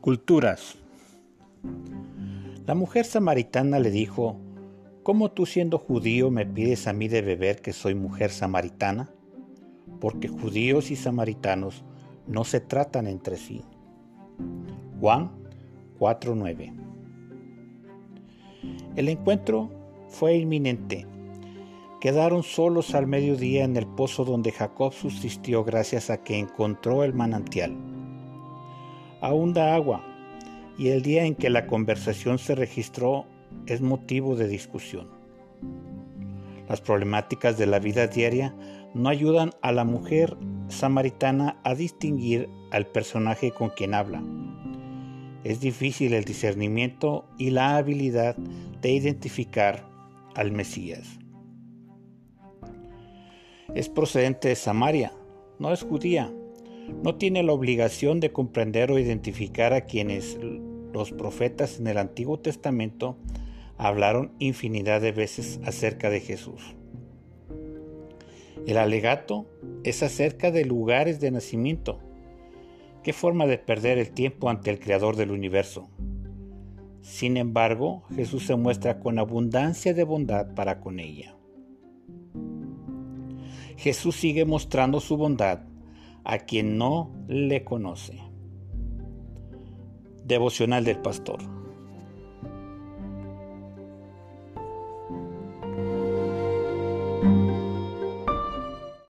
Culturas. La mujer samaritana le dijo, ¿Cómo tú siendo judío me pides a mí de beber que soy mujer samaritana? Porque judíos y samaritanos no se tratan entre sí. Juan 4:9 El encuentro fue inminente. Quedaron solos al mediodía en el pozo donde Jacob subsistió gracias a que encontró el manantial aún da agua, y el día en que la conversación se registró es motivo de discusión. Las problemáticas de la vida diaria no ayudan a la mujer samaritana a distinguir al personaje con quien habla. Es difícil el discernimiento y la habilidad de identificar al Mesías. Es procedente de Samaria, no es judía, no tiene la obligación de comprender o identificar a quienes los profetas en el Antiguo Testamento hablaron infinidad de veces acerca de Jesús. El alegato es acerca de lugares de nacimiento. Qué forma de perder el tiempo ante el Creador del universo. Sin embargo, Jesús se muestra con abundancia de bondad para con ella. Jesús sigue mostrando su bondad a quien no le conoce. Devocional del Pastor.